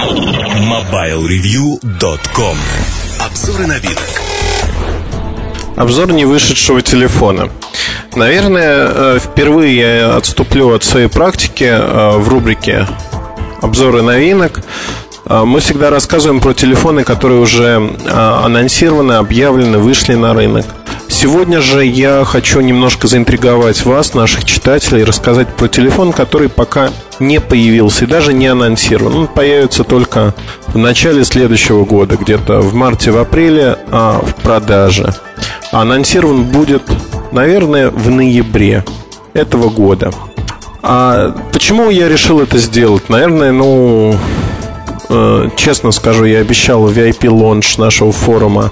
MobileReview.com Обзоры новинок Обзор не вышедшего телефона. Наверное, э, впервые я отступлю от своей практики э, в рубрике обзоры новинок. Э, мы всегда рассказываем про телефоны, которые уже анонсированы, объявлены, вышли на рынок. Сегодня же я хочу немножко заинтриговать вас, наших читателей, рассказать про телефон, который пока не появился и даже не анонсирован. Он появится только в начале следующего года, где-то в марте, в а в продаже. Анонсирован будет, наверное, в ноябре этого года. А почему я решил это сделать? Наверное, ну, э, честно скажу, я обещал в VIP-лонж нашего форума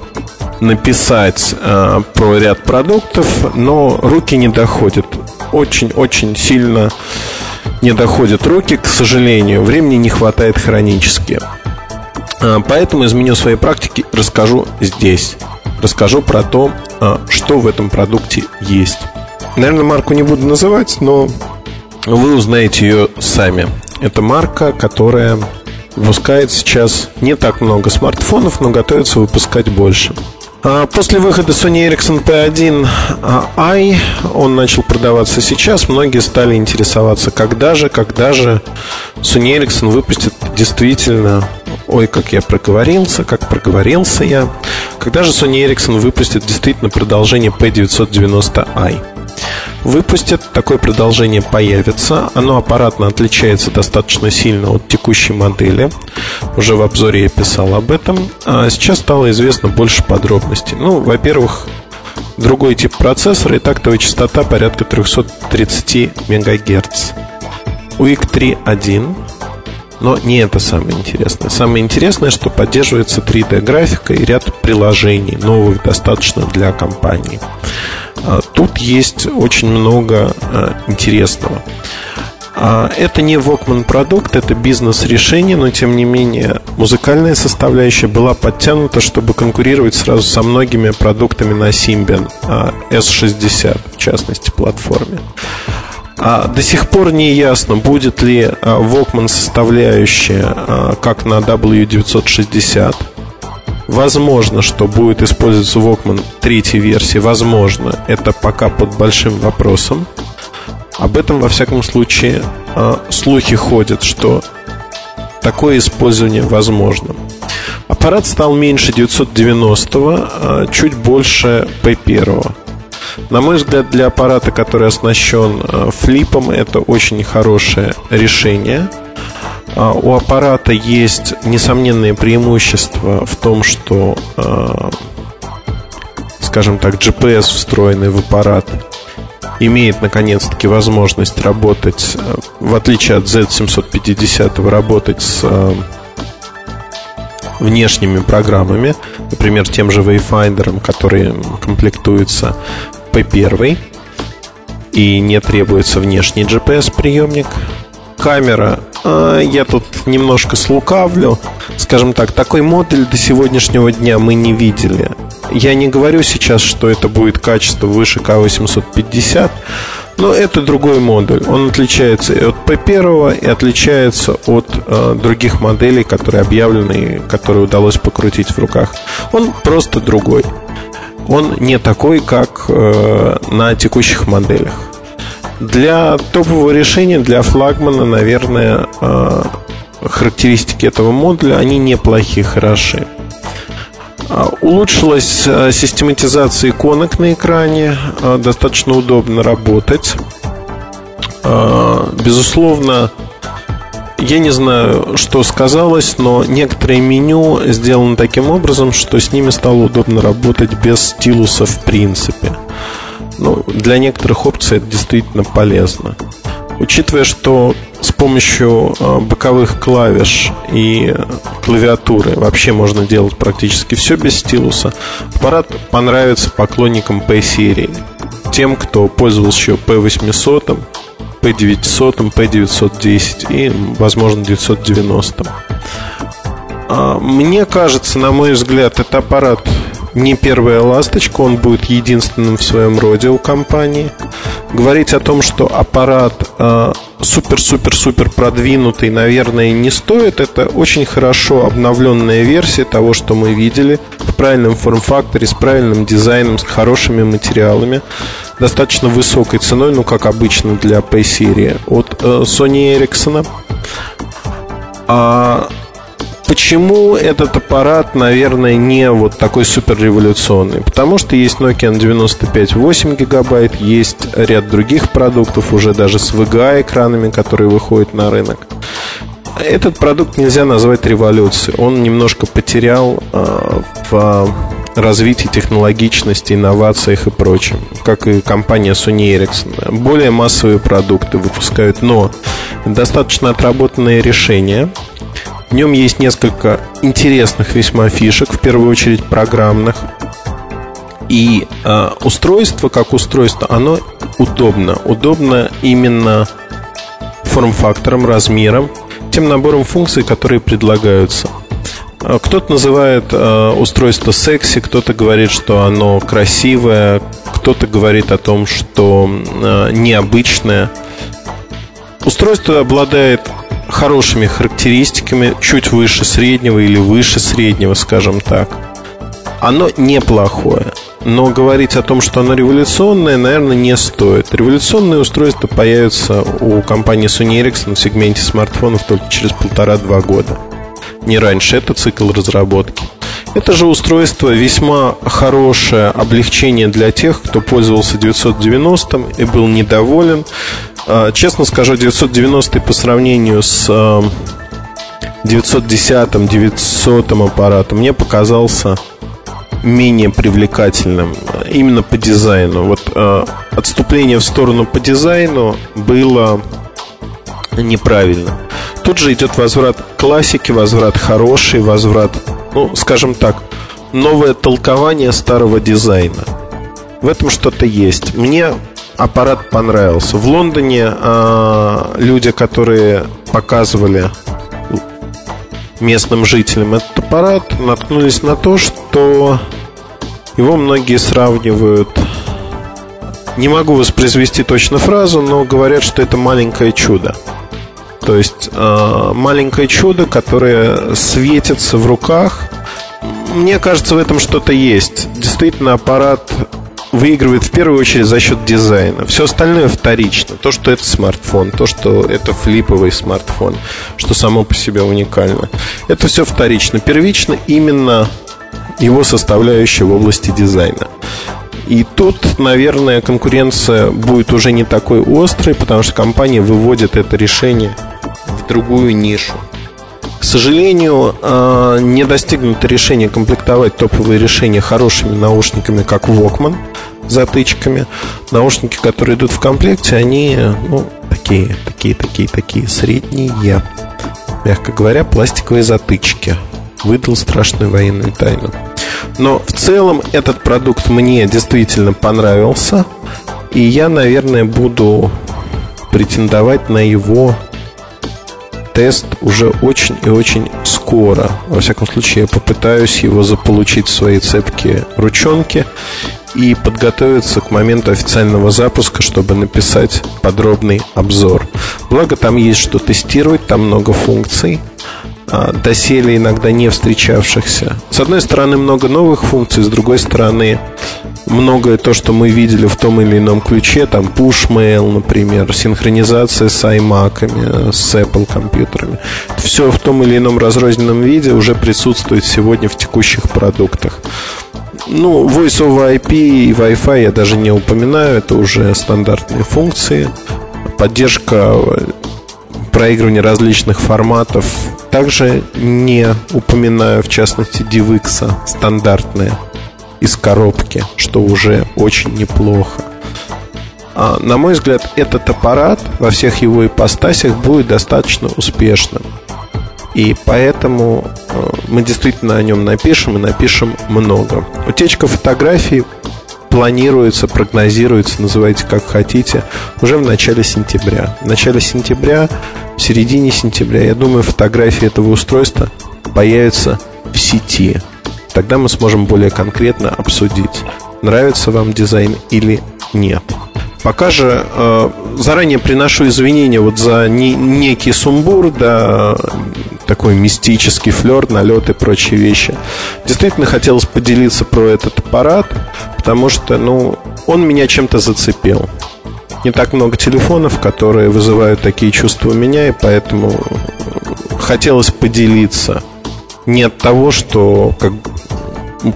написать э, про ряд продуктов, но руки не доходят. Очень-очень сильно не доходят руки, к сожалению. Времени не хватает хронически. Э, поэтому изменю свои практики, расскажу здесь. Расскажу про то, э, что в этом продукте есть. Наверное, марку не буду называть, но вы узнаете ее сами. Это марка, которая выпускает сейчас не так много смартфонов, но готовится выпускать больше. А, после выхода Sony Ericsson P1i он начал продаваться сейчас. Многие стали интересоваться, когда же, когда же Sony Ericsson выпустит действительно... Ой, как я проговорился, как проговорился я. Когда же Sony Ericsson выпустит действительно продолжение P990i? Выпустят, такое продолжение появится. Оно аппаратно отличается достаточно сильно от текущей модели. Уже в обзоре я писал об этом. А сейчас стало известно больше подробностей. Ну, во-первых, другой тип процессора и тактовая частота порядка 330 МГц. UIC 3.1 но не это самое интересное. Самое интересное, что поддерживается 3D-графика и ряд приложений, новых достаточно для компании. А, тут есть очень много а, интересного. А, это не Walkman продукт, это бизнес-решение, но тем не менее музыкальная составляющая была подтянута, чтобы конкурировать сразу со многими продуктами на Symbian S60, в частности, платформе. До сих пор не ясно, будет ли Walkman составляющая как на W960 Возможно, что будет использоваться Walkman третьей версии. Возможно. Это пока под большим вопросом. Об этом, во всяком случае, а, слухи ходят, что такое использование возможно. Аппарат стал меньше 990, а, чуть больше P1. На мой взгляд, для аппарата, который оснащен а, флипом, это очень хорошее решение – у аппарата есть несомненные преимущества в том, что, а, скажем так, GPS, встроенный в аппарат, имеет наконец-таки возможность работать, а, в отличие от Z750, работать с внешними программами, например, тем же Wayfinder, который комплектуется P1 и не требуется внешний GPS-приемник. Камера а, я тут немножко слукавлю. Скажем так, такой модуль до сегодняшнего дня мы не видели. Я не говорю сейчас, что это будет качество выше К850, но это другой модуль. Он отличается и от P1 и отличается от э, других моделей, которые объявлены и которые удалось покрутить в руках. Он просто другой. Он не такой, как э, на текущих моделях. Для топового решения, для флагмана, наверное, э, характеристики этого модуля, они неплохие, хороши. А, улучшилась э, систематизация иконок на экране, э, достаточно удобно работать. Безусловно, я не знаю, что сказалось, но некоторые меню сделаны таким образом, что с ними стало удобно работать без стилуса в принципе. Ну, для некоторых опций это действительно полезно. Учитывая, что с помощью а, боковых клавиш и клавиатуры вообще можно делать практически все без стилуса, аппарат понравится поклонникам P-серии. Тем, кто пользовался еще P800, P900, P910 и, возможно, 990. А, мне кажется, на мой взгляд, это аппарат не первая ласточка, он будет единственным в своем роде у компании. Говорить о том, что аппарат супер-супер-супер продвинутый, наверное, не стоит. Это очень хорошо обновленная версия того, что мы видели в правильном форм-факторе, с правильным дизайном, с хорошими материалами, достаточно высокой ценой, ну, как обычно для P-серии от э, Sony Ericsson. А Почему этот аппарат, наверное, не вот такой супер революционный? Потому что есть Nokia 95 8 гигабайт, есть ряд других продуктов, уже даже с VGA экранами, которые выходят на рынок. Этот продукт нельзя назвать революцией. Он немножко потерял э, в развитии технологичности, инновациях и прочем, как и компания Sony Ericsson. Более массовые продукты выпускают, но достаточно отработанные решения – в нем есть несколько интересных весьма фишек, в первую очередь программных. И э, устройство, как устройство, оно удобно. Удобно именно форм-фактором, размером, тем набором функций, которые предлагаются. А, кто-то называет э, устройство секси, кто-то говорит, что оно красивое, кто-то говорит о том, что э, необычное. Устройство обладает хорошими характеристиками, чуть выше среднего или выше среднего, скажем так. Оно неплохое. Но говорить о том, что оно революционное, наверное, не стоит. Революционные устройства появятся у компании Sony Ericsson в сегменте смартфонов только через полтора-два года. Не раньше. Это цикл разработки. Это же устройство весьма хорошее облегчение для тех, кто пользовался 990 и был недоволен. А, честно скажу, 990 по сравнению с 910 900 аппаратом мне показался менее привлекательным именно по дизайну. Вот э, отступление в сторону по дизайну было неправильно. Тут же идет возврат классики, возврат хороший, возврат, ну, скажем так, новое толкование старого дизайна. В этом что-то есть. Мне аппарат понравился. В Лондоне э, люди, которые показывали местным жителям этот аппарат, наткнулись на то, что его многие сравнивают. Не могу воспроизвести точно фразу, но говорят, что это маленькое чудо. То есть э, маленькое чудо, которое светится в руках. Мне кажется, в этом что-то есть. Действительно, аппарат выигрывает в первую очередь за счет дизайна. Все остальное вторично. То, что это смартфон, то, что это флиповый смартфон, что само по себе уникально. Это все вторично. Первично именно его составляющая в области дизайна. И тут, наверное, конкуренция будет уже не такой острой, потому что компания выводит это решение в другую нишу. К сожалению, а, не достигнуто решение комплектовать топовые решения хорошими наушниками, как Walkman, затычками. Наушники, которые идут в комплекте, они ну, такие, такие, такие, такие средние. Мягко говоря, пластиковые затычки. Выдал страшную военную тайну. Но в целом этот продукт мне действительно понравился. И я, наверное, буду претендовать на его тест уже очень и очень скоро. Во всяком случае, я попытаюсь его заполучить в свои цепкие ручонки и подготовиться к моменту официального запуска, чтобы написать подробный обзор. Благо там есть что тестировать, там много функций, а, доселе иногда не встречавшихся. С одной стороны, много новых функций, с другой стороны, многое то, что мы видели в том или ином ключе, там push mail, например, синхронизация с iMac, с Apple компьютерами. Все в том или ином разрозненном виде уже присутствует сегодня в текущих продуктах. Ну, Voice over IP и Wi-Fi я даже не упоминаю, это уже стандартные функции. Поддержка проигрывания различных форматов также не упоминаю, в частности, DivX стандартная из коробки, что уже очень неплохо. А, на мой взгляд, этот аппарат во всех его ипостасях будет достаточно успешным. И поэтому э, мы действительно о нем напишем и напишем много. Утечка фотографий планируется, прогнозируется, называйте как хотите, уже в начале сентября. В начале сентября, в середине сентября, я думаю, фотографии этого устройства появятся в сети. Тогда мы сможем более конкретно обсудить, нравится вам дизайн или нет. Пока же э, заранее приношу извинения вот за не, некий сумбур, да, такой мистический флер, налет и прочие вещи. Действительно хотелось поделиться про этот аппарат, потому что, ну, он меня чем-то зацепил. Не так много телефонов, которые вызывают такие чувства у меня, и поэтому хотелось поделиться. Не от того, что как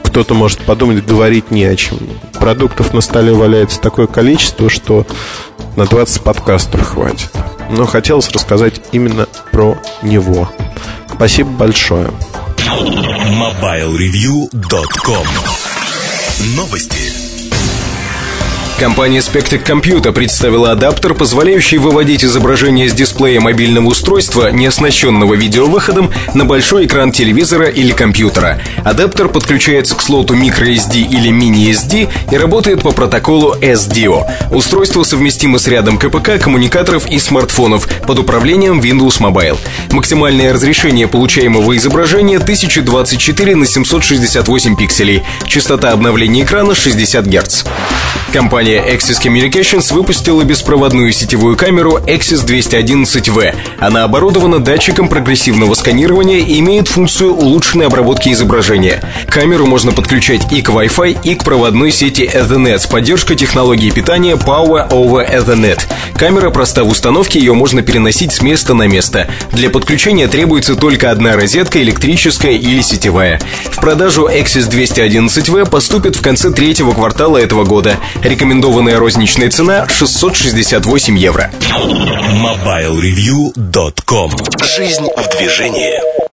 кто-то может подумать, говорить не о чем. Продуктов на столе валяется такое количество, что на 20 подкастов хватит. Но хотелось рассказать именно про него. Спасибо большое. MobileReview.com Новости. Компания Spectec Computer представила адаптер, позволяющий выводить изображение с дисплея мобильного устройства, не оснащенного видеовыходом, на большой экран телевизора или компьютера. Адаптер подключается к слоту microSD или mini-SD и работает по протоколу SDO. Устройство совместимо с рядом КПК, коммуникаторов и смартфонов под управлением Windows Mobile. Максимальное разрешение получаемого изображения 1024 на 768 пикселей. Частота обновления экрана 60 Гц. Компания Axis Communications выпустила беспроводную сетевую камеру Axis 211V. Она оборудована датчиком прогрессивного сканирования и имеет функцию улучшенной обработки изображения. Камеру можно подключать и к Wi-Fi, и к проводной сети Ethernet с поддержкой технологии питания Power over Ethernet. Камера проста в установке, ее можно переносить с места на место. Для подключения требуется только одна розетка, электрическая или сетевая. В продажу Axis 211V поступит в конце третьего квартала этого года. Рекомендованная розничная цена 668 евро. MobileReview.com Жизнь в движении.